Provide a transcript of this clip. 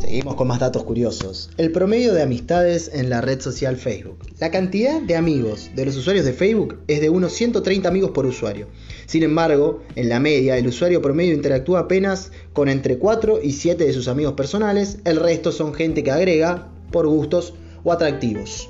Seguimos con más datos curiosos. El promedio de amistades en la red social Facebook. La cantidad de amigos de los usuarios de Facebook es de unos 130 amigos por usuario. Sin embargo, en la media, el usuario promedio interactúa apenas con entre 4 y 7 de sus amigos personales. El resto son gente que agrega por gustos o atractivos.